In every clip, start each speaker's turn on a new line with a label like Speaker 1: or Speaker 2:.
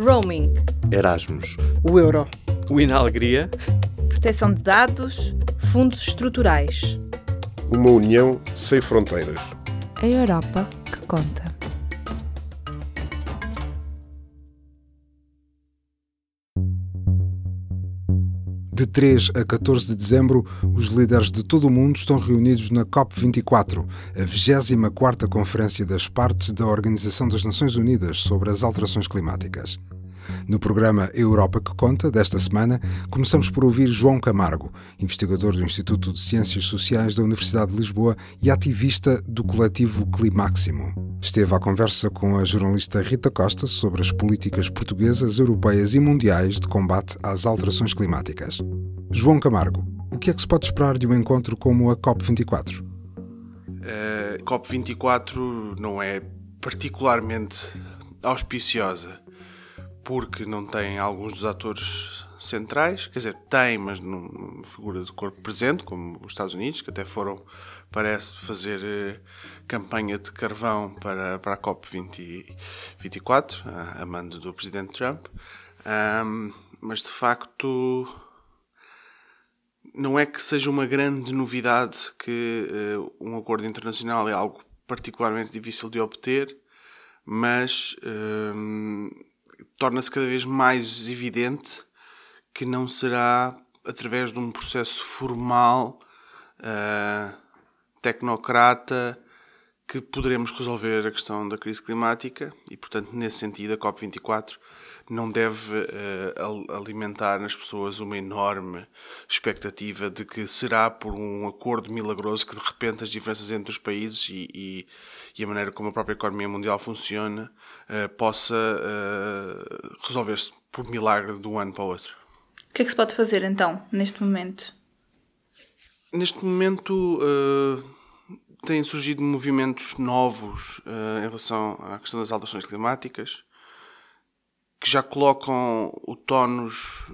Speaker 1: Roaming.
Speaker 2: Erasmus.
Speaker 3: O euro.
Speaker 4: O Inalegria.
Speaker 1: Proteção de dados. Fundos estruturais.
Speaker 5: Uma união sem fronteiras.
Speaker 6: A Europa que conta.
Speaker 7: De 3 a 14 de dezembro, os líderes de todo o mundo estão reunidos na COP24, a 24ª Conferência das Partes da Organização das Nações Unidas sobre as Alterações Climáticas. No programa Europa que Conta, desta semana, começamos por ouvir João Camargo, investigador do Instituto de Ciências Sociais da Universidade de Lisboa e ativista do coletivo Climáximo. Esteve à conversa com a jornalista Rita Costa sobre as políticas portuguesas, europeias e mundiais de combate às alterações climáticas. João Camargo, o que é que se pode esperar de um encontro como a COP24?
Speaker 8: A COP24 não é particularmente auspiciosa porque não tem alguns dos atores centrais, quer dizer, tem, mas numa figura de corpo presente, como os Estados Unidos, que até foram, parece, fazer eh, campanha de carvão para, para a COP24, a, a mando do Presidente Trump. Um, mas de facto não é que seja uma grande novidade que uh, um acordo internacional é algo particularmente difícil de obter, mas uh, torna-se cada vez mais evidente que não será através de um processo formal, uh, tecnocrata, que poderemos resolver a questão da crise climática e, portanto, nesse sentido, a COP24 não deve uh, alimentar nas pessoas uma enorme expectativa de que será por um acordo milagroso que de repente as diferenças entre os países e, e, e a maneira como a própria economia mundial funciona uh, possa uh, resolver-se por milagre de um ano para o outro.
Speaker 9: O que é que se pode fazer então, neste momento?
Speaker 8: Neste momento têm surgido movimentos novos em relação à questão das alterações climáticas que já colocam o tónus,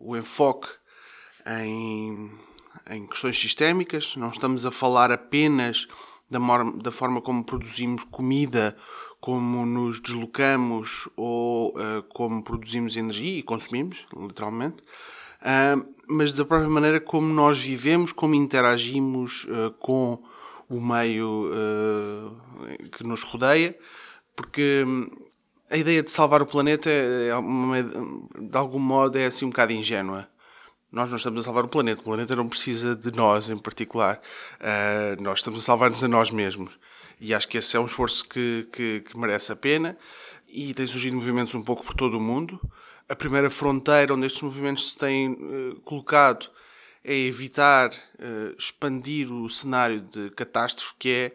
Speaker 8: o enfoque em, em questões sistémicas. Não estamos a falar apenas da, da forma como produzimos comida, como nos deslocamos ou uh, como produzimos energia e consumimos, literalmente, uh, mas da própria maneira como nós vivemos, como interagimos uh, com o meio que nos rodeia, porque a ideia de salvar o planeta é, é de algum modo é assim um bocado ingênua. Nós não estamos a salvar o planeta, o planeta não precisa de nós em particular. Uh, nós estamos a salvar-nos a nós mesmos. E acho que esse é um esforço que, que, que merece a pena e tem surgido movimentos um pouco por todo o mundo. A primeira fronteira onde estes movimentos se têm uh, colocado é evitar uh, expandir o cenário de catástrofe que é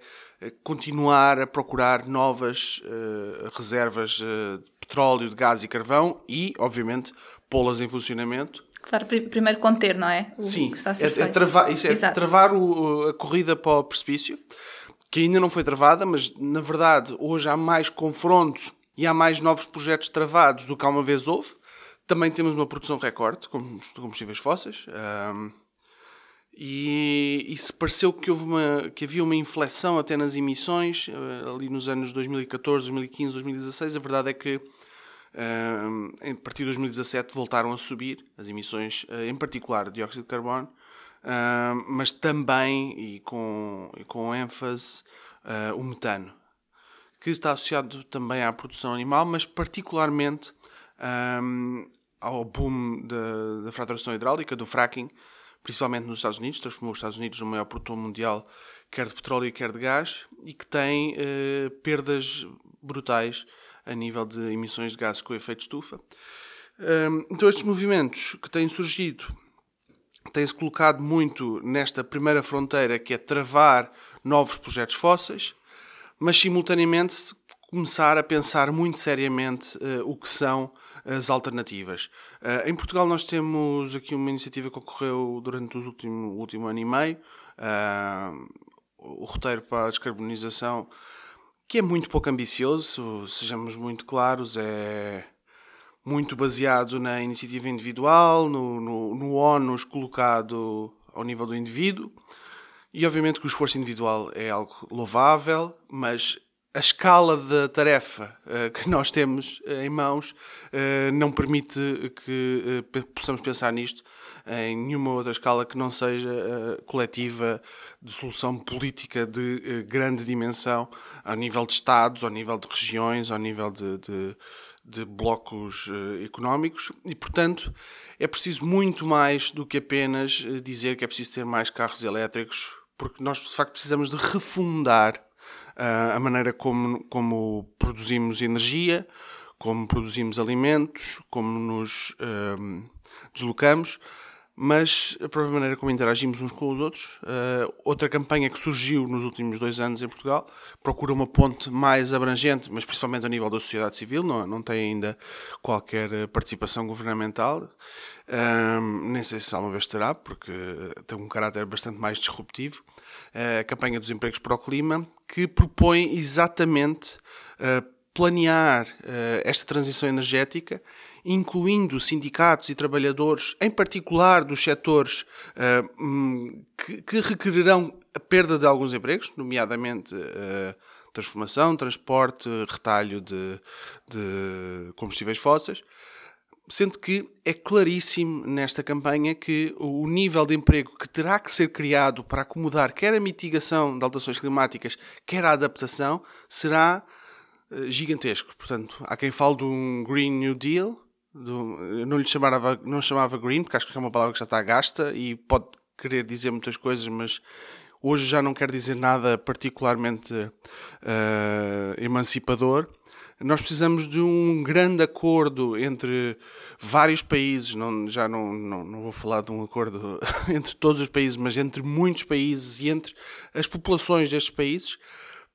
Speaker 8: continuar a procurar novas uh, reservas uh, de petróleo, de gás e carvão e, obviamente, pô-las em funcionamento.
Speaker 9: Claro, primeiro conter, não é?
Speaker 8: O Sim, é, é, travar, isso é travar o, a corrida para o precipício, que ainda não foi travada, mas na verdade hoje há mais confrontos e há mais novos projetos travados do que há uma vez houve. Também temos uma produção recorde de combustíveis fósseis. Um, e, e, se pareceu que, houve uma, que havia uma inflexão até nas emissões, eh, ali nos anos 2014, 2015, 2016, a verdade é que uh, a partir de 2017 voltaram a subir as emissões, uh, em particular de dióxido de carbono, uh, mas também, e com, e com ênfase, o metano, que está associado também à produção animal, mas particularmente ao boom da, da fraturação hidráulica, do fracking, principalmente nos Estados Unidos, transformou os Estados Unidos no maior produtor mundial, quer de petróleo, quer de gás, e que tem uh, perdas brutais a nível de emissões de gases com efeito estufa. Um, então, estes movimentos que têm surgido têm-se colocado muito nesta primeira fronteira, que é travar novos projetos fósseis, mas simultaneamente começar a pensar muito seriamente uh, o que são as alternativas. Uh, em Portugal nós temos aqui uma iniciativa que ocorreu durante os último, o último ano e meio, uh, o roteiro para a descarbonização, que é muito pouco ambicioso, sejamos muito claros, é muito baseado na iniciativa individual, no, no, no ónus colocado ao nível do indivíduo, e obviamente que o esforço individual é algo louvável, mas a escala da tarefa uh, que nós temos uh, em mãos uh, não permite que possamos pensar nisto em nenhuma outra escala que não seja coletiva de solução política de grande dimensão ao nível de Estados, ao nível de regiões, ao nível de, de, de blocos económicos. E, portanto, é preciso muito mais do que apenas dizer que é preciso ter mais carros elétricos, porque nós de facto precisamos de refundar a maneira como, como produzimos energia, como produzimos alimentos, como nos um, deslocamos, mas a própria maneira como interagimos uns com os outros. Uh, outra campanha que surgiu nos últimos dois anos em Portugal procura uma ponte mais abrangente, mas principalmente a nível da sociedade civil, não, não tem ainda qualquer participação governamental. Um, nem sei se alguma vez terá, porque tem um caráter bastante mais disruptivo. Uh, a campanha dos empregos para o clima, que propõe exatamente uh, planear esta transição energética, incluindo sindicatos e trabalhadores, em particular dos setores um, que, que, requererão a perda de alguns empregos, nomeadamente transformação, transporte, retalho de, de combustíveis fósseis Sendo que é claríssimo nesta campanha que o nível de emprego que terá que ser criado para acomodar quer a mitigação de alterações climáticas, quer a adaptação, será eh, gigantesco. Portanto, há quem fale de um Green New Deal, do, eu não lhe chamava, não chamava green, porque acho que é uma palavra que já está gasta e pode querer dizer muitas coisas, mas hoje já não quer dizer nada particularmente uh, emancipador. Nós precisamos de um grande acordo entre vários países, não, já não, não, não vou falar de um acordo entre todos os países, mas entre muitos países e entre as populações destes países,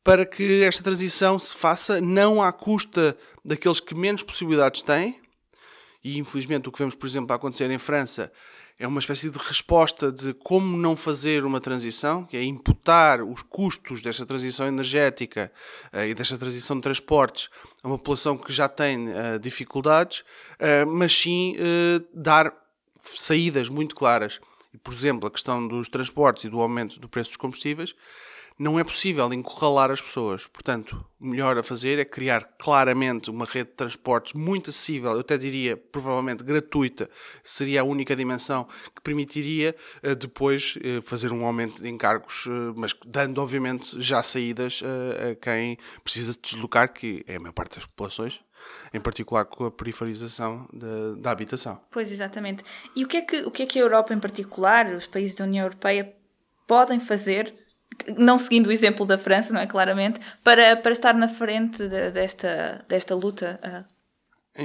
Speaker 8: para que esta transição se faça não à custa daqueles que menos possibilidades têm, e infelizmente o que vemos, por exemplo, a acontecer em França é uma espécie de resposta de como não fazer uma transição, que é imputar os custos desta transição energética uh, e desta transição de transportes a uma população que já tem uh, dificuldades, uh, mas sim dar saídas muito claras. E, por exemplo, a questão dos transportes e do aumento do preço dos combustíveis não é possível encurralar as pessoas. Portanto, o melhor a fazer é criar claramente uma rede de transportes muito acessível, eu até diria provavelmente gratuita, seria a única dimensão que permitiria uh, depois uh, fazer um aumento de encargos, uh, mas dando obviamente já saídas a quem precisa de deslocar, que é a maior parte das populações. Em particular com a periferização da, da habitação.
Speaker 9: Pois, exatamente. E o que, é que, o que é que a Europa, em particular, os países da União Europeia, podem fazer não seguindo o exemplo da França, não é? Claramente, para, para estar na frente de, desta, desta luta.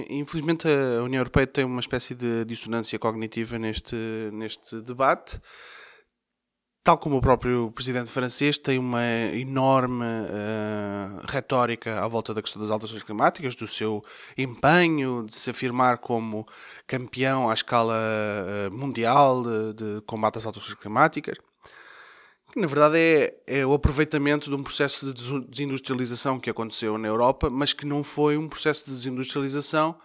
Speaker 8: Infelizmente, a União Europeia tem uma espécie de dissonância cognitiva neste, neste debate. Tal como o próprio presidente francês tem uma enorme uh, retórica à volta da questão das alterações climáticas, do seu empenho de se afirmar como campeão à escala uh, mundial de, de combate às alterações climáticas que na verdade é, é o aproveitamento de um processo de desindustrialização que aconteceu na Europa, mas que não foi um processo de desindustrialização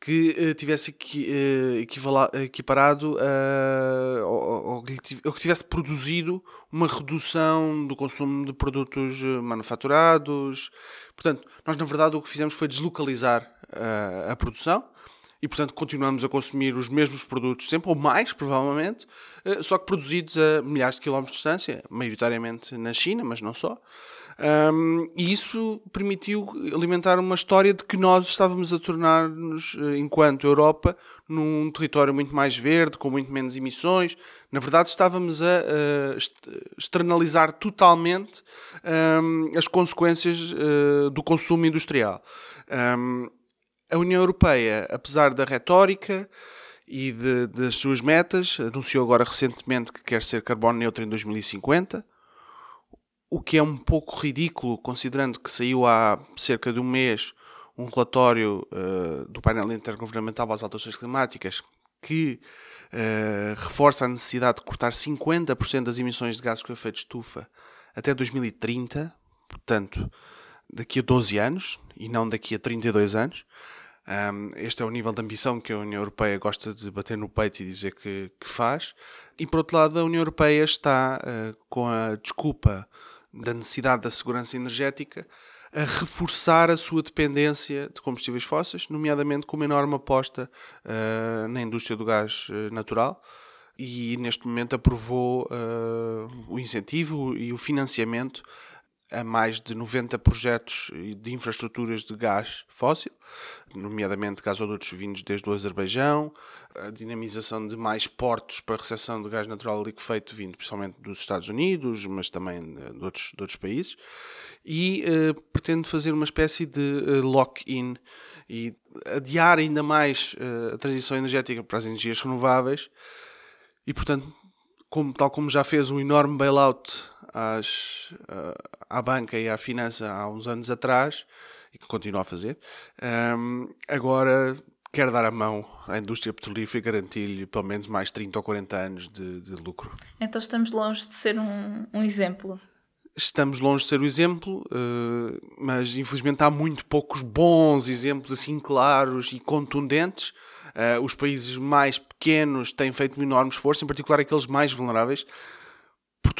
Speaker 8: que uh, tivesse equi, uh, equiparado uh, ou, ou, que tivesse produzido uma redução do consumo de produtos eh, manufaturados. Portanto, nós na verdade o que fizemos foi deslocalizar a produção e, portanto, continuamos a consumir os mesmos produtos sempre, ou mais, provavelmente, eh, só que produzidos a milhares de quilómetros de distância, maioritariamente na China, mas não só. Um, e isso permitiu alimentar uma história de que nós estávamos a tornar-nos, eh, enquanto Europa, num território muito mais verde, com muito menos emissões. Na verdade, estávamos a, a externalizar totalmente um, as consequências uh, do consumo industrial. Um, a União Europeia, apesar da retórica e de, das suas metas, anunciou agora recentemente que quer ser carbono neutro em 2050, o que é um pouco ridículo, considerando que saiu há cerca de um mês um relatório uh, do painel intergovernamental às alterações climáticas que uh, reforça a necessidade de cortar 50% das emissões de gases com efeito de estufa até 2030, portanto, daqui a 12 anos e não daqui a 32 anos. Um, este é o nível de ambição que a União Europeia gosta de bater no peito e dizer que, que faz. E por outro lado, a União Europeia está uh, com a desculpa da necessidade da segurança energética, a reforçar a sua dependência de combustíveis fósseis, nomeadamente com uma enorme aposta uh, na indústria do gás uh, natural e neste momento aprovou uh, o incentivo e o financiamento a mais de 90 projetos de infraestruturas de gás fóssil, nomeadamente gasodutos vindos desde o Azerbaijão, a dinamização de mais portos para recepção de gás natural liquefeito vindo principalmente dos Estados Unidos, mas também de outros, de outros países, e uh, pretende fazer uma espécie de uh, lock-in e adiar ainda mais uh, a transição energética para as energias renováveis e, portanto, como, tal como já fez um enorme bailout às, à banca e à finança há uns anos atrás, e que continua a fazer, um, agora quer dar a mão à indústria petrolífera e garantir-lhe pelo menos mais 30 ou 40 anos de, de lucro.
Speaker 9: Então estamos longe de ser um, um exemplo
Speaker 8: estamos longe de ser o exemplo, uh, mas infelizmente há muito poucos bons exemplos assim claros e contundentes. Uh, os países mais pequenos têm feito um enorme esforço, em particular aqueles mais vulneráveis.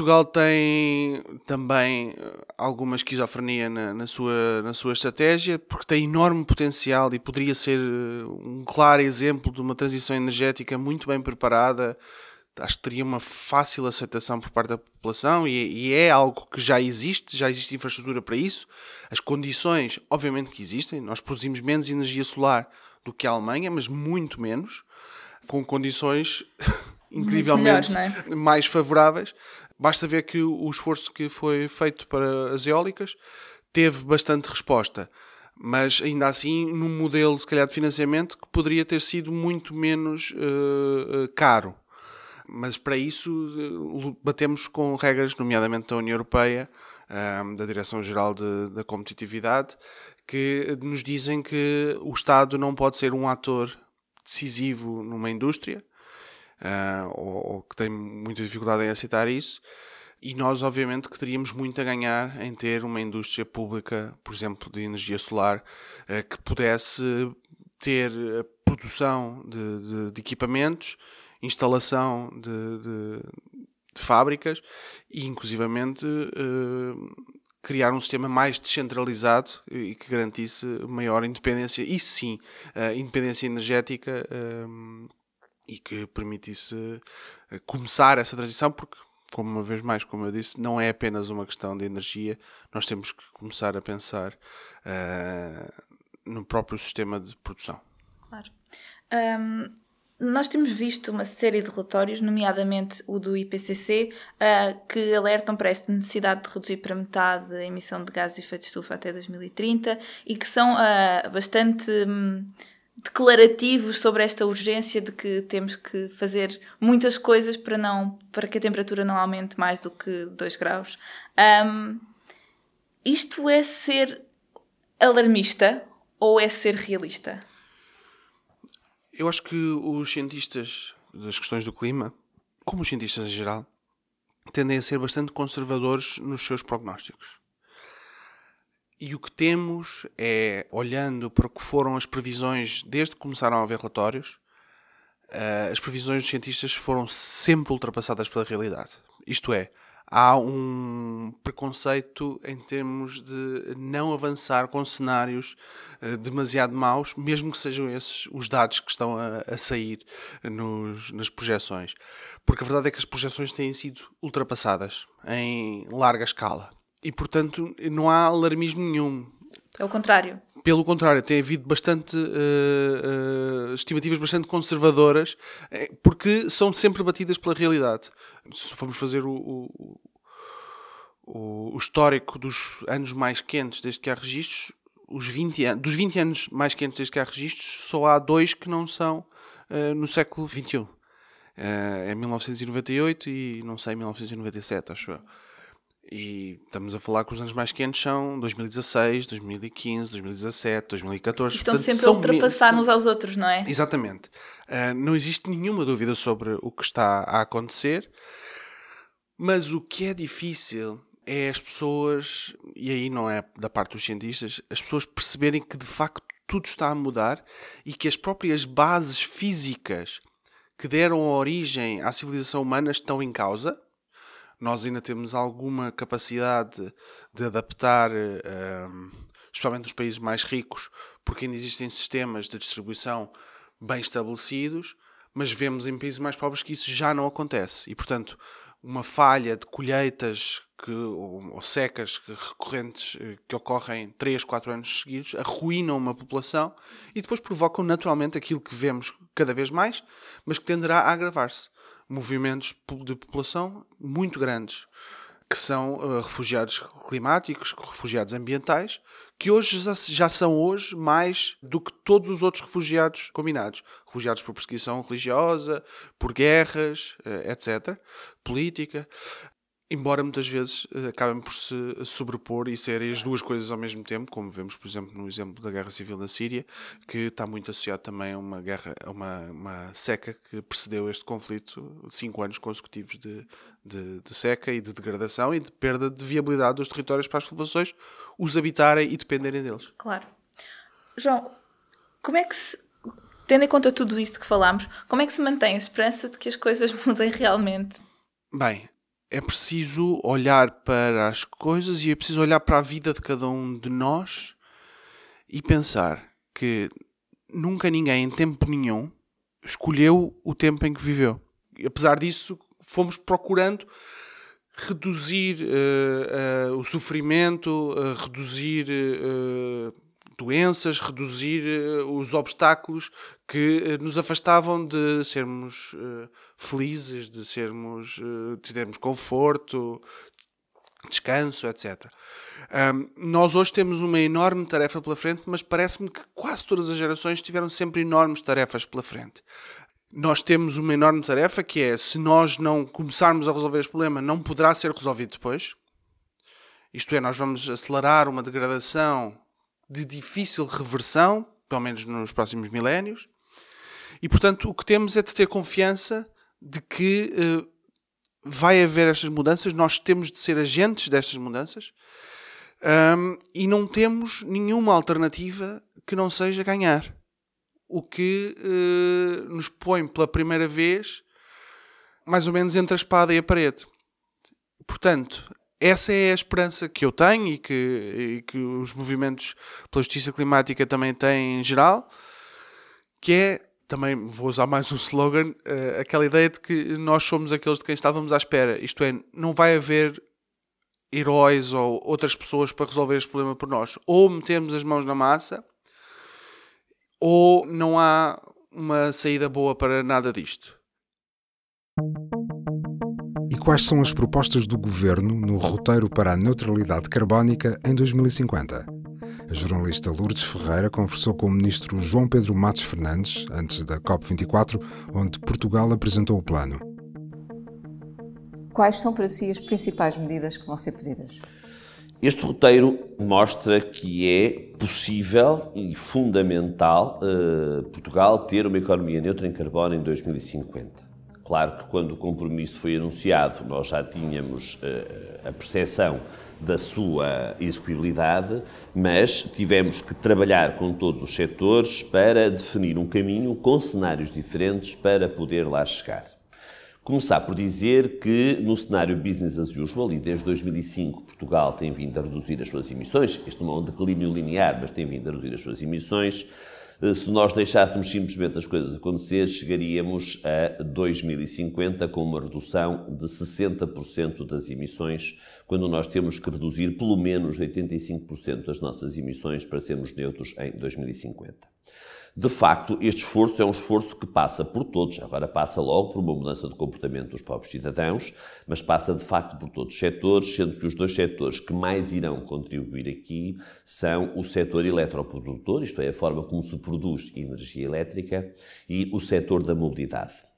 Speaker 8: Portugal tem também eh, alguma esquizofrenia na, na, sua, na sua estratégia, porque tem enorme potencial e poderia ser um claro exemplo de uma transição energética muito bem preparada, acho que teria uma fácil aceitação por parte da população e, e, é algo que já existe, já existe infraestrutura para isso. As condições, obviamente que existem, nós produzimos menos energia solar do que a Alemanha, mas muito menos, com condições incrivelmente melhores, é? mais favoráveis. Basta ver que o esforço que foi feito para as eólicas teve bastante resposta mas ainda assim num modelo se calhar de financiamento que poderia ter sido muito menos uh, caro mas para isso eh, batemos com regras, nomeadamente da União Europeia, da Direção-Geral da Competitividade, que nos dizem que o Estado não pode ser um ator decisivo numa indústria, ah, ou, que tem muita dificuldade em aceitar isso. E nós, obviamente, que teríamos muito a ganhar em ter uma indústria pública, por exemplo, de energia solar, ah, que pudesse ter a produção de, de, de equipamentos instalação de, de, de fábricas e, inclusivamente, uh, criar um sistema mais descentralizado e que garantisse maior independência, e sim, uh, independência energética uh, e que permitisse começar essa transição, porque como uma vez mais, como eu disse, não é apenas uma questão de energia, nós temos que começar a pensar uh, no próprio sistema de produção.
Speaker 9: Claro. Um, nós temos visto uma série de relatórios, nomeadamente o do IPCC, uh, que alertam para esta necessidade de reduzir para metade a emissão de gases de efeito de estufa até 2030 e que são uh, bastante um, declarativos sobre esta urgência de que temos que fazer muitas coisas para, não, para que a temperatura não aumente mais do que 2 graus. Um, isto é ser alarmista ou é ser realista?
Speaker 8: Eu acho que os cientistas das questões do clima, como os cientistas em geral, tendem a ser bastante conservadores nos seus prognósticos. E o que temos é, olhando para o que foram as previsões desde que começaram a haver relatórios, eh, as previsões dos cientistas foram sempre ultrapassadas pela realidade. Isto é, há um preconceito em termos de não avançar com cenários uh, demasiado maus, mesmo que sejam esses os dados que estão a, a sair nos, nas projeções. Porque a verdade é que as projeções têm sido ultrapassadas em larga escala. E, portanto, não há alarmismo nenhum.
Speaker 9: É o contrário.
Speaker 8: Pelo contrário, tem havido bastante uh, uh, estimativas bastante conservadoras, eh, porque são sempre batidas pela realidade. Se formos fazer o, o, o, histórico dos anos mais quentes desde que há registros, os 20 anos, dos 20 anos mais quentes desde que há registros, só há dois que não são uh, no século XXI. Uh, é 1998 e não sei, 1997, acho eu. E estamos a falar que os anos mais quentes são 2016, 2015, 2017, 2014.
Speaker 9: Estão Portanto, sempre a ultrapassar uns aos outros, não é?
Speaker 8: Exatamente. Uh, não existe nenhuma dúvida sobre o que está a acontecer, mas o que é difícil é as pessoas, e aí não é da parte dos cientistas, as pessoas perceberem que de facto tudo está a mudar e que as próprias bases físicas que deram origem à civilização humana estão em causa nós ainda temos alguma capacidade de adaptar, um, especialmente nos países mais ricos, porque ainda existem sistemas de distribuição bem estabelecidos, mas vemos em países mais pobres que isso já não acontece. E, portanto, uma falha de colheitas que, ou, ou, secas que, recorrentes eh, que ocorrem 3, 4 anos seguidos arruinam uma população e depois provocam naturalmente aquilo que vemos cada vez mais, mas que tenderá a agravar-se. Movimentos de população muito grandes, que são uh, refugiados climáticos, refugiados ambientais, que hoje já, já, são hoje mais do que todos os outros refugiados combinados. Refugiados por perseguição religiosa, por guerras, uh, etc., política embora muitas vezes eh, acabem por se sobrepor e serem as duas coisas ao mesmo tempo, como vemos, por exemplo, no exemplo da guerra civil na Síria, que está muito associado também a uma guerra, a uma, uma seca que precedeu este conflito, cinco anos consecutivos de, de, de, seca e de degradação e de perda de viabilidade dos territórios para as populações os habitarem e dependerem deles.
Speaker 9: Claro. João, como é que se, tendo em conta tudo isto que falámos, como é que se mantém a esperança de que as coisas mudem realmente?
Speaker 8: Bem, é preciso olhar para as coisas e é preciso olhar para a vida de cada um de nós e pensar que nunca ninguém, em tempo nenhum, escolheu o tempo em que viveu. E, apesar disso, fomos procurando reduzir uh, uh, o sofrimento, uh, reduzir doenças, reduzir os obstáculos que nos afastavam de sermos felizes, de sermos, de termos conforto, descanso, etc. Um, nós hoje temos uma enorme tarefa pela frente, mas parece-me que quase todas as gerações tiveram sempre enormes tarefas pela frente. Nós temos uma enorme tarefa que é, se nós não começarmos a resolver este problema, não poderá ser resolvido depois. Isto é, nós vamos acelerar uma degradação de difícil reversão, pelo menos nos próximos milénios. E, portanto, o que temos é de ter confiança de que uh, vai haver estas mudanças, nós temos de ser agentes destas mudanças um, e não temos nenhuma alternativa que não seja ganhar. O que uh, nos põe pela primeira vez mais ou menos entre a espada e a parede. Portanto, essa é a esperança que eu tenho e que, e que os movimentos pela justiça climática também têm em geral, que é também vou usar mais um slogan, uh, aquela ideia de que nós somos aqueles de quem estávamos à espera. Isto é, não vai haver heróis ou outras pessoas para resolver este problema por nós. Ou metemos as mãos na massa, ou não há uma saída boa para nada disto.
Speaker 7: Quais são as propostas do governo no roteiro para a neutralidade carbónica em 2050? A jornalista Lourdes Ferreira conversou com o ministro João Pedro Matos Fernandes antes da COP24, onde Portugal apresentou o plano.
Speaker 2: Quais são para si as principais medidas que vão ser pedidas?
Speaker 3: Este roteiro mostra que é possível e fundamental uh, Portugal ter uma economia neutra em carbono em 2050. Claro que quando o compromisso foi anunciado, nós já tínhamos uh, a percepção da sua execuibilidade, mas tivemos que trabalhar com todos os setores para definir um caminho com cenários diferentes para poder lá chegar. Começar por dizer que no cenário business as usual, e desde 2005 Portugal tem vindo a reduzir as suas emissões, este não é um declínio linear, mas tem vindo a reduzir as suas emissões, se nós deixássemos simplesmente as coisas acontecer, chegaríamos a 2050 com uma redução de 60% das emissões, quando nós temos que reduzir pelo menos 85% das nossas emissões para sermos neutros em 2050. De facto, este esforço é um esforço que passa por todos, agora passa logo por uma mudança de comportamento dos próprios cidadãos, mas passa de facto por todos os setores, sendo que os dois setores que mais irão contribuir aqui são o setor eletroprodutor, isto é, a forma como se produz energia elétrica, e o setor da mobilidade.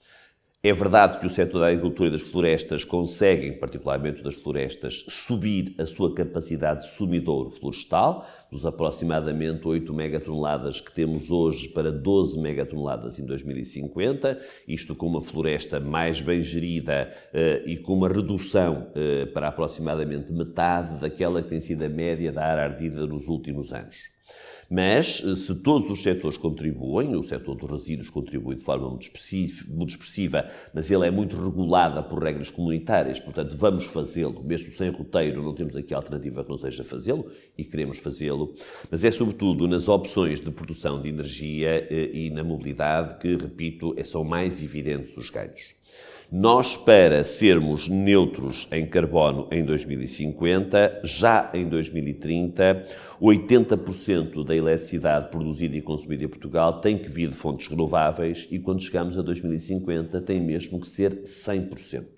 Speaker 3: É verdade que o setor da agricultura e das florestas conseguem, particularmente das florestas, subir a sua capacidade de sumidouro florestal, dos aproximadamente 8 megatoneladas que temos hoje para 12 megatoneladas em 2050, isto com uma floresta mais bem gerida uh, e com uma redução uh, para aproximadamente metade daquela que tem sido a média da área ardida nos últimos anos. Mas, eh, se todos os setores contribuem, o setor dos resíduos contribui de forma muito, expressiva, mas ele é muito regulado por regras comunitárias, portanto, vamos fazê-lo, mesmo sem roteiro, não temos aqui alternativa que não seja fazê-lo e queremos fazê-lo, mas é sobretudo nas opções de produção de energia eh, e na mobilidade que, repito, são mais evidentes os ganhos. Nós, para sermos neutros em carbono em 2050, já em 2030, 80% da eletricidade produzida e consumida em Portugal tem que vir de fontes renováveis e quando chegamos a 2050 tem mesmo que ser 100%.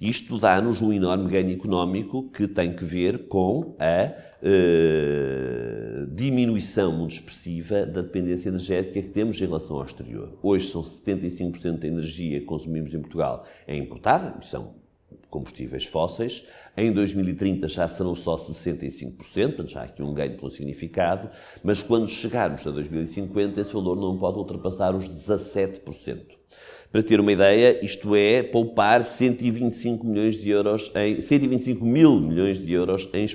Speaker 3: Isto dá-nos um enorme ganho económico que tem que ver com a uh, diminuição muito expressiva da dependência energética que temos em relação ao exterior. Hoje são 75% da energia que consumimos em Portugal é importada, são combustíveis fósseis. Em 2030 já serão só 65%, portanto já há aqui um ganho com significado, mas quando chegarmos a 2050 esse valor não pode ultrapassar os 17%. Para ter uma ideia, isto é poupar 125 milhões de euros em 125 mil milhões de euros em,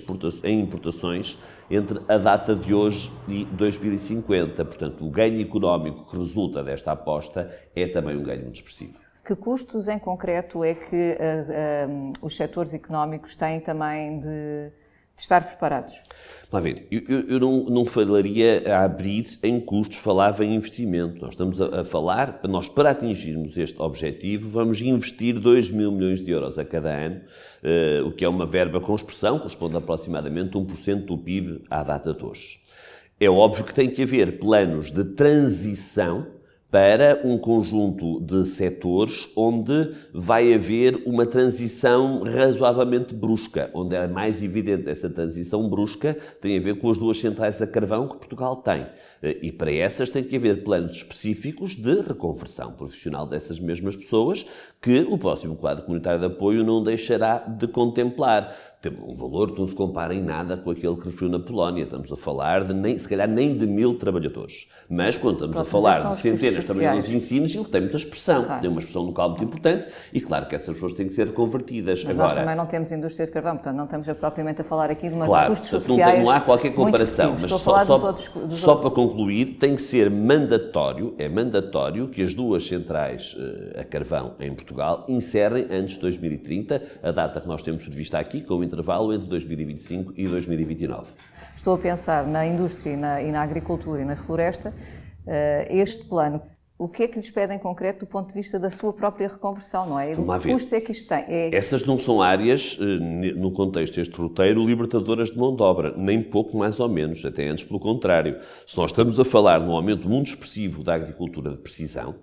Speaker 3: em importações entre a data de hoje e 2050. Portanto, o ganho económico que resulta desta aposta é também um ganho muito expressivo.
Speaker 2: Que custos em concreto é que as, um, os setores económicos têm também de de estar preparados?
Speaker 3: Vamos ver, eu, eu não, não, falaria a abrir em custos, falava em investimento. Nós estamos a, a, falar, nós para atingirmos este objetivo, vamos investir 2 mil milhões de euros a cada ano, uh, o que é uma verba com expressão, corresponde a aproximadamente 1% do PIB à data de hoje. É óbvio que tem que haver planos de transição para um conjunto de setores onde vai haver uma transição razoavelmente brusca, onde é mais evidente essa transição brusca tem a ver com as duas centrais a carvão que Portugal tem. E para essas tem que haver planos específicos de reconversão profissional dessas mesmas pessoas que o próximo quadro comunitário de apoio não deixará de contemplar tem um valor que não se compara em nada com aquele que referiu na Polónia. Estamos a falar de, nem, se calhar, nem de mil trabalhadores. Mas, quando estamos a falar de centenas de trabalhadores de ensino, ele tem muita expressão. Claro. Tem uma expressão local muito importante e, claro, que essas pessoas têm que ser convertidas.
Speaker 2: Mas
Speaker 3: Agora,
Speaker 2: nós também não temos indústria de carvão, portanto, não estamos propriamente a falar aqui de uma
Speaker 3: claro,
Speaker 2: custos
Speaker 3: portanto,
Speaker 2: sociais
Speaker 3: não, não há qualquer comparação.
Speaker 2: Mas
Speaker 3: Estou
Speaker 2: só,
Speaker 3: só,
Speaker 2: dos outros, dos
Speaker 3: só para concluir, tem que ser mandatório, é mandatório que as duas centrais uh, a carvão em Portugal encerrem antes de 2030, a data que nós temos prevista aqui, com o intervalo entre 2030 2025 e 2029.
Speaker 2: Estou a pensar na indústria e na, e na agricultura e na floresta. Uh, este plano, o que é que lhes pedem em concreto do ponto de vista da sua própria reconversão, não é? O que custos é que isto tem? É...
Speaker 3: Essas não são áreas, eh, no contexto deste roteiro, libertadoras de mão de obra, nem pouco mais ou menos, até antes pelo contrário. Se nós estamos a falar de um aumento muito expressivo da agricultura de precisão,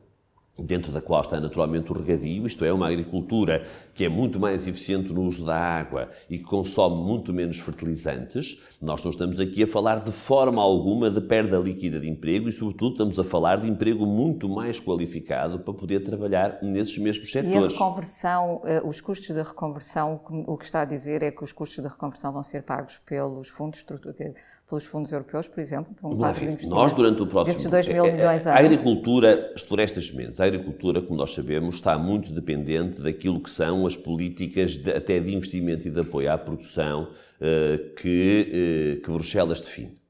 Speaker 3: dentro da qual está naturalmente o regadio, isto é, uma agricultura que é muito mais eficiente no uso da água e que consome muito menos fertilizantes, nós não estamos aqui a falar de forma alguma de perda líquida de emprego e, sobretudo, estamos a falar de emprego muito mais qualificado para poder trabalhar nesses mesmos setores.
Speaker 2: E a reconversão, eh, os custos da reconversão, o que está a dizer é que os custos da reconversão vão ser pagos pelos fundos pelos fundos europeus, por exemplo, por um quadro de investimento
Speaker 3: Nós, durante o próximo...
Speaker 2: Desses 2 mil
Speaker 3: é, é,
Speaker 2: milhões
Speaker 3: a, a agricultura, as florestas sementes, a agricultura, como nós sabemos, está muito dependente daquilo que são as políticas de, até de investimento e de apoio à produção uh, que, uh, que Bruxelas define.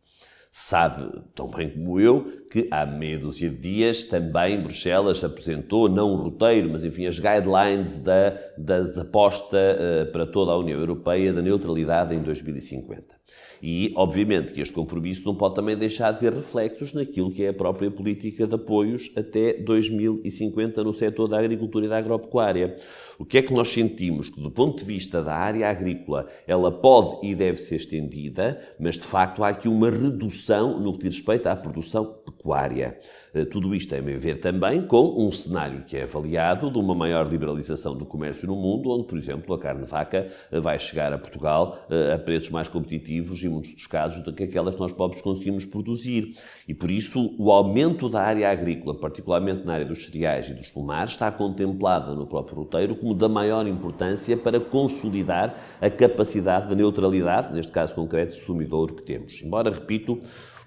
Speaker 3: Sabe, tão bem como eu, que há meia dúzia de dias também Bruxelas apresentou, não um roteiro, mas enfim, as guidelines da, da aposta uh, para toda a União Europeia da neutralidade em 2050. E, obviamente, que este compromisso não pode também deixar de ter reflexos naquilo que é a própria política de apoios até 2050 no setor da agricultura e da agropecuária. O que é que nós sentimos? Que, do ponto de vista da área agrícola, ela pode e deve ser estendida, mas, de facto, há aqui uma redução no que diz respeito à produção pecuária. Eh, tudo isto tem a ver também com um cenário que é avaliado de uma maior liberalização do comércio no mundo, onde, por exemplo, a carne de vaca eh, vai chegar a Portugal eh, a preços mais competitivos, em muitos dos casos, do que aquelas que nós próprios conseguimos produzir. E, por isso, o aumento da área agrícola, particularmente na área dos cereais e dos pomares, está contemplada no próprio roteiro como da maior importância para consolidar a capacidade de neutralidade, neste caso concreto, sumidouro que temos. Embora, repito,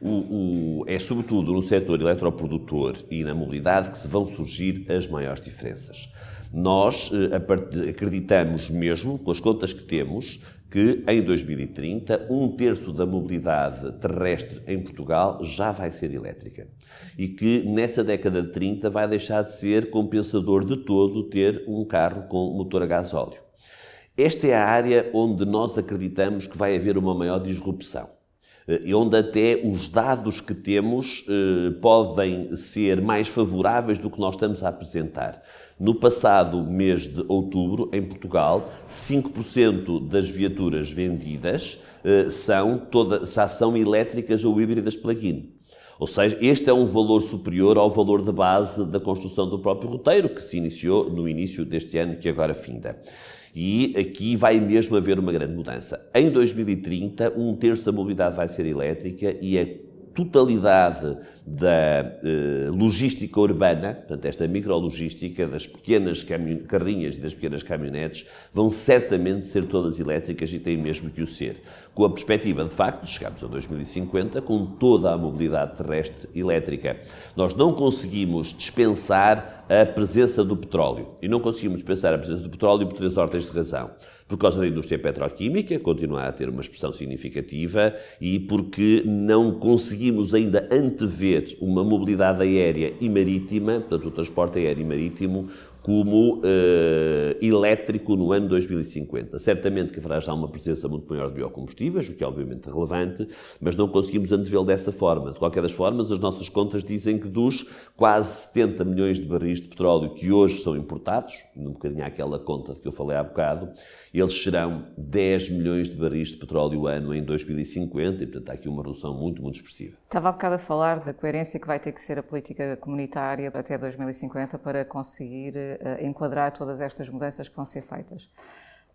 Speaker 3: O, o, é sobretudo no setor eletroprodutor e na mobilidade que se vão surgir as maiores diferenças. Nós eh, acreditamos mesmo, com as contas que temos, que em 2030 um terço da mobilidade terrestre em Portugal já vai ser elétrica e que nessa década de 30 vai deixar de ser compensador de todo ter um carro com motor a gasóleo. Esta é a área onde nós acreditamos que vai haver uma maior disrupção e onde até os dados que temos eh, podem ser mais favoráveis do que nós estamos a apresentar. No passado mês de outubro, em Portugal, 5% das viaturas vendidas eh, são toda, já são elétricas ou híbridas plug-in. Ou seja, este é um valor superior ao valor de base da construção do próprio roteiro, que se iniciou no início deste ano, que agora finda. E aqui vai mesmo haver uma grande mudança. Em 2030, um terço da mobilidade vai ser elétrica e a totalidade da eh, logística urbana, portanto, esta micrologística das pequenas carrinhas e das pequenas caminhonetes, vão certamente ser todas elétricas e têm mesmo que o ser. Com a perspectiva, de facto, de chegarmos a 2050 com toda a mobilidade terrestre elétrica. Nós não conseguimos dispensar a presença do petróleo. E não conseguimos dispensar a presença do petróleo por três ordens de razão por causa da indústria petroquímica, continua a ter uma expressão significativa, e porque não conseguimos ainda antever uma mobilidade aérea e marítima, portanto, o transporte aéreo e marítimo, como uh, elétrico no ano 2050. Certamente que haverá já uma presença muito maior de biocombustíveis, o que é obviamente relevante, mas não conseguimos antevê-lo dessa forma. De qualquer das formas, as nossas contas dizem que dos quase 70 milhões de barris de petróleo que hoje são importados, um bocadinho àquela conta de que eu falei há bocado, eles serão 10 milhões de barris de petróleo ano em 2050 e, portanto, há aqui uma redução muito, muito expressiva.
Speaker 2: Estava há bocado a falar da coerência que vai ter que ser a política comunitária até 2050 para conseguir uh, enquadrar todas estas mudanças que vão ser feitas.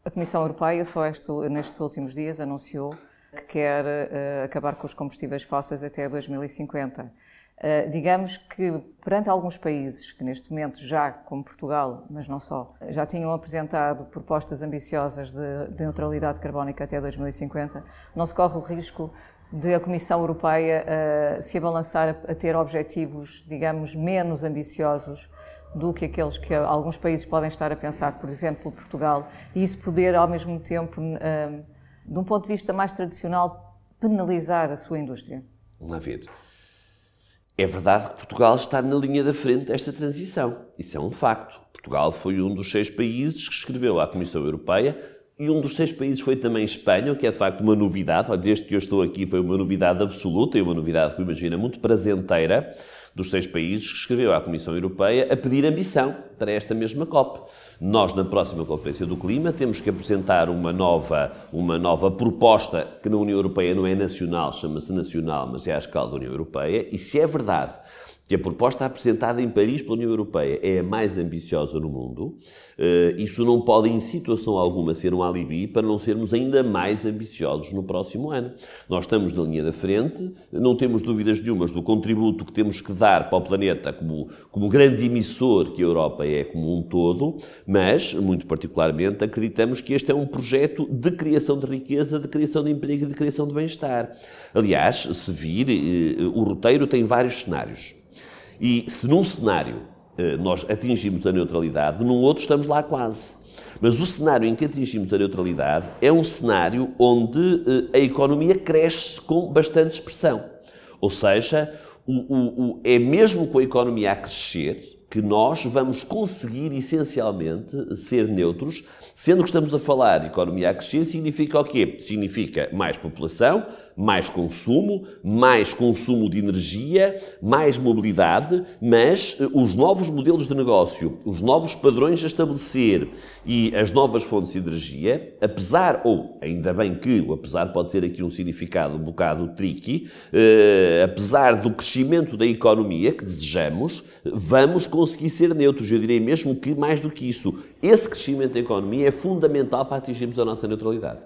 Speaker 2: A Comissão Europeia só este, nestes últimos dias anunciou que quer uh, acabar com os combustíveis fósseis até 2050. Uh, digamos que perante alguns países que neste momento já, como Portugal, mas não só, já tinham apresentado propostas ambiciosas de, de neutralidade carbónica até 2050, não se corre o risco de a Comissão Europeia uh, se abalançar a, a ter objetivos, digamos, menos ambiciosos do que aqueles que alguns países podem estar a pensar, por exemplo, Portugal, e isso poder, ao mesmo tempo, um, de um ponto de vista mais tradicional, penalizar a sua indústria?
Speaker 3: Vamos lá. É verdade que Portugal está na linha da frente desta transição. Isso é um facto. Portugal foi um dos seis países que escreveu à Comissão Europeia e um dos seis países foi também Espanha, o que é de facto uma novidade. Desde que eu estou aqui foi uma novidade absoluta e uma novidade que eu imagino muito prazenteira dos seis países que escreveu à Comissão Europeia a pedir ambição para esta mesma COP. Nós, na próxima Conferência do Clima, temos que apresentar uma nova, uma nova proposta que na União Europeia não é nacional, chama-se nacional, mas é à escala da União Europeia, e se é verdade que a proposta apresentada em Paris pela União Europeia é a mais ambiciosa no mundo, eh, isso não pode, em situação alguma, ser um alibi para não sermos ainda mais ambiciosos no próximo ano. Nós estamos na linha da frente, não temos dúvidas nenhumas do contributo que temos que dar para o planeta como, como grande emissor que a Europa é como um todo, mas, muito particularmente, acreditamos que este é um projeto de criação de riqueza, de criação de emprego e de criação de bem-estar. Aliás, se vir, eh, o roteiro tem vários cenários. E se num cenário eh, nós atingimos a neutralidade, num outro estamos lá quase. Mas o cenário em que atingimos a neutralidade é um cenário onde eh, a economia cresce com bastante expressão. Ou seja, o, o, o, é mesmo com a economia a crescer que nós vamos conseguir essencialmente ser neutros, sendo que estamos a falar de economia a crescer, significa o quê? Significa mais população, mais consumo, mais consumo de energia, mais mobilidade, mas eh, os novos modelos de negócio, os novos padrões a estabelecer e as novas fontes de energia, apesar, ou ainda bem que o apesar pode ter aqui um significado um bocado tricky, eh, apesar do crescimento da economia que desejamos, vamos conseguir ser neutros. Eu direi mesmo que, mais do que isso, esse crescimento da economia é fundamental para atingirmos a nossa neutralidade.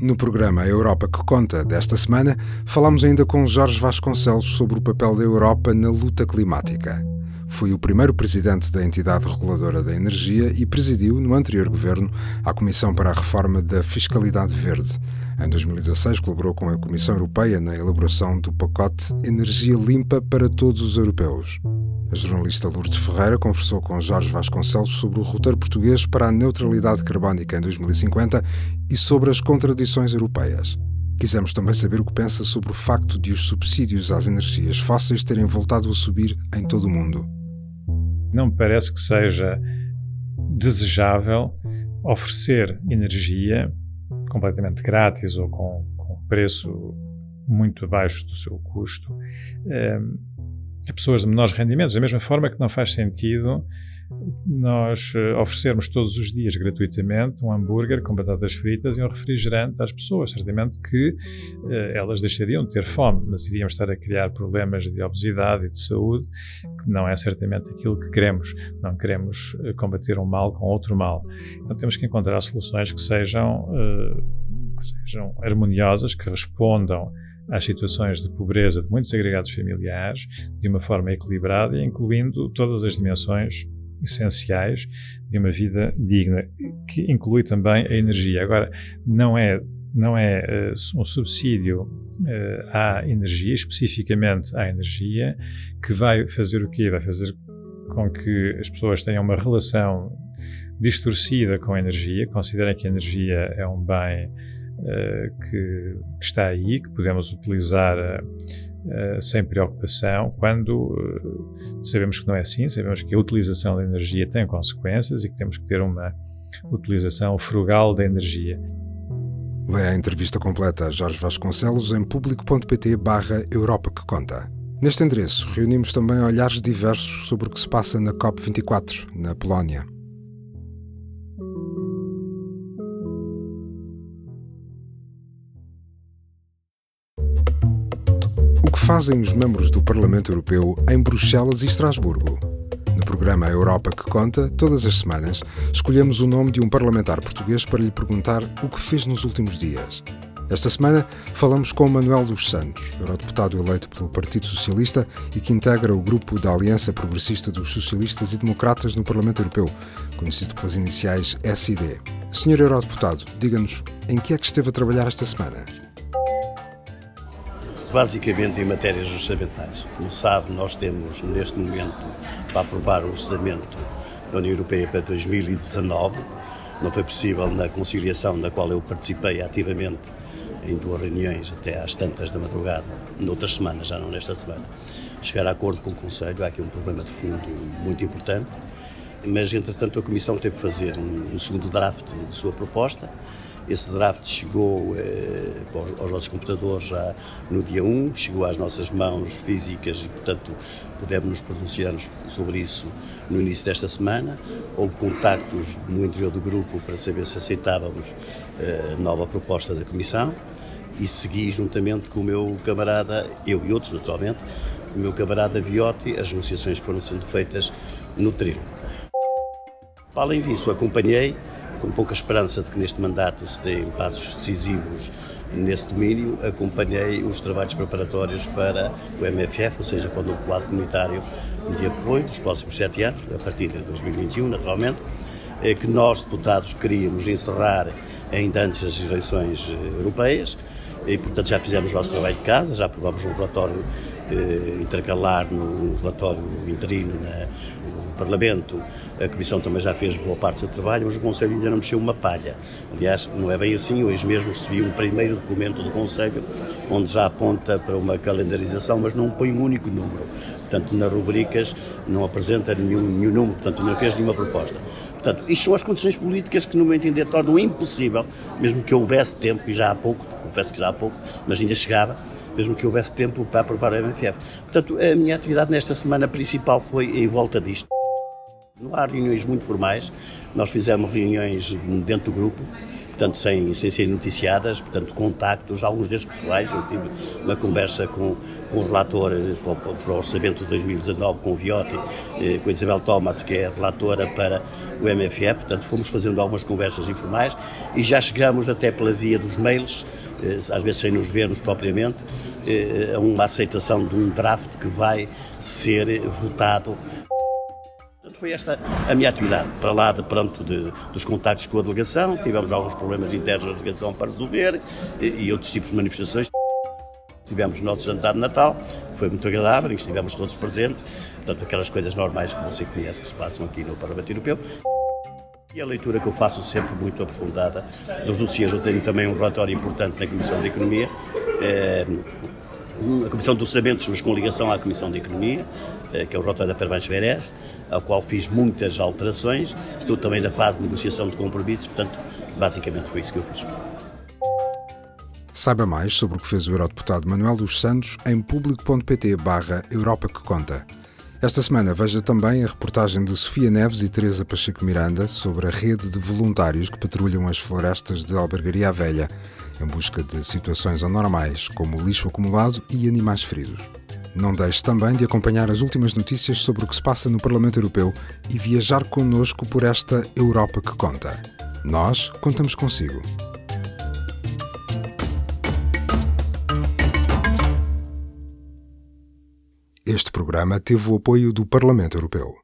Speaker 7: No programa Europa que Conta desta semana, falamos ainda com Jorge Vasconcelos sobre o papel da Europa na luta climática. Foi o primeiro presidente da entidade reguladora da energia e presidiu, no anterior governo, a Comissão para a Reforma da Fiscalidade Verde. Em 2016, colaborou com a Comissão Europeia na elaboração do pacote Energia Limpa para Todos os Europeus. A jornalista Lourdes Ferreira conversou com Jorge Vasconcelos sobre o roteiro português para a neutralidade carbónica em 2050 e sobre as contradições europeias. Quisemos também saber o que pensa sobre o facto de os subsídios às energias fósseis terem voltado a subir em todo o mundo.
Speaker 4: Não me parece que seja desejável oferecer energia completamente grátis ou com, com preço muito abaixo do seu custo eh, a pessoas de menores rendimentos, da mesma forma que não faz sentido nós eh, oferecermos todos os dias gratuitamente um hambúrguer com batatas fritas e um refrigerante às pessoas. Certamente que eh, elas deixariam de ter fome, mas iríamos estar a criar problemas de obesidade e de saúde, que não é certamente aquilo que queremos. Não queremos eh, combater um mal com outro mal. Então temos que encontrar soluções que sejam, eh, que sejam harmoniosas, que respondam às situações de pobreza de muitos agregados familiares de uma forma equilibrada, incluindo todas as dimensões essenciais de uma vida digna, que inclui também a energia. Agora, não é não é uh, um subsídio uh, à energia, especificamente à energia, que vai fazer o quê? Vai fazer com que as pessoas tenham uma relação distorcida com a energia, considerem que a energia é um bem uh, que, que, está aí, que podemos utilizar sem preocupação, quando uh, sabemos que não é assim, sabemos que a utilização da energia tem consequências e que temos que ter uma utilização frugal da energia.
Speaker 7: Leia a entrevista completa a Jorge Vasconcelos em público.pt barra Europa que Conta. Neste endereço, reunimos também olhares diversos sobre o que se passa na COP24, na Polónia. Fazem os membros do Parlamento Europeu em Bruxelas e Estrasburgo. No programa Europa que Conta, todas as semanas, escolhemos o nome de um parlamentar português para lhe perguntar o que fez nos últimos dias. Esta semana falamos com Manuel dos Santos, eurodeputado eleito pelo Partido Socialista e que integra o grupo da Aliança Progressista dos Socialistas e Democratas no Parlamento Europeu, conhecido pelas iniciais SID. Senhor eurodeputado, diga-nos em que é que esteve a trabalhar esta semana?
Speaker 10: Basicamente em matérias orçamentais. Como sabe, nós temos neste momento para aprovar o orçamento da União Europeia para 2019. Não foi possível na conciliação da qual eu participei ativamente em duas reuniões até às tantas da madrugada, noutras semanas, já não nesta semana, chegar a acordo com o Conselho. Há aqui um problema de fundo muito importante, mas entretanto a Comissão teve que fazer um, segundo draft de sua proposta esse draft chegou eh, aos, nossos computadores já no dia 1, chegou às nossas mãos físicas e, portanto, pudemos nos pronunciar sobre isso no início desta semana. Houve contactos no interior do grupo para saber se aceitávamos eh, a nova proposta da Comissão e segui juntamente com o meu camarada, eu e outros naturalmente, o meu camarada Viotti, as negociações foram sendo feitas no trilho. Além disso, acompanhei com pouca esperança de que neste mandato se deem passos decisivos nesse domínio, acompanhei os trabalhos preparatórios para o MFF, ou seja, quando o quadro comunitário de apoio dos próximos sete anos, a partir de 2021, naturalmente, é que nós, deputados, queríamos encerrar ainda antes das eleições eh, europeias e, portanto, já fizemos o nosso trabalho de casa, já aprovamos um relatório eh, intercalar no relatório interino na, no Parlamento. A Comissão também já fez boa parte do seu trabalho, mas o Conselho ainda não mexeu uma palha. Aliás, não é bem assim. Hoje mesmo recebi um primeiro documento do Conselho, onde já aponta para uma calendarização, mas não põe um único número. Portanto, nas rubricas não apresenta nenhum, nenhum número, portanto, não fez nenhuma proposta. Portanto, isto são as condições políticas que, no meu entender, tornam impossível, mesmo que houvesse tempo, e já há pouco, confesso que já há pouco, mas ainda chegava, mesmo que houvesse tempo para aprovar a MFF. Portanto, a minha atividade nesta semana principal foi em volta disto. Não há reuniões muito formais, nós fizemos reuniões dentro do grupo, portanto, sem, sem serem noticiadas, portanto, contactos, alguns deles pessoais. Eu tive uma conversa com, com o relator eh, para, para o orçamento de 2019, com o Viotti, eh, com a Isabel Thomas, que é relatora para o MFF, portanto, fomos fazendo algumas conversas informais e já chegamos até pela via dos mails, eh, às vezes sem nos vermos propriamente, a uma aceitação de um draft que vai ser votado foi esta a minha atividade. Para lá, de, pronto, de, dos contactos com a delegação, tivemos alguns problemas internos da delegação para resolver e, e outros tipos de manifestações. Tivemos o nosso jantar de Natal, foi muito agradável, em que estivemos todos presentes, portanto, aquelas coisas normais que você conhece que se passam aqui no Parlamento Europeu. E a leitura que eu faço sempre muito aprofundada dos dossiês, eu tenho também um relatório importante na Comissão de Economia, é, a Comissão de Orçamentos, mas com ligação à Comissão de Economia, é, que é o relatório da Permanche Verés, ao qual fiz muitas alterações, estou também na fase de negociação de compromissos, portanto, basicamente foi isso que eu fiz.
Speaker 7: Saiba mais sobre o que fez o Eurodeputado Manuel dos Santos em público.pt barra Europa que Conta. Esta semana veja também a reportagem de Sofia Neves e Teresa Pacheco Miranda sobre a rede de voluntários que patrulham as florestas de Albergaria Velha em busca de situações anormais, como lixo acumulado e animais feridos. Não deixe também de acompanhar as últimas notícias sobre o que se passa no Parlamento Europeu e viajar connosco por esta Europa que conta. Nós contamos consigo. Este programa teve o apoio do Parlamento Europeu.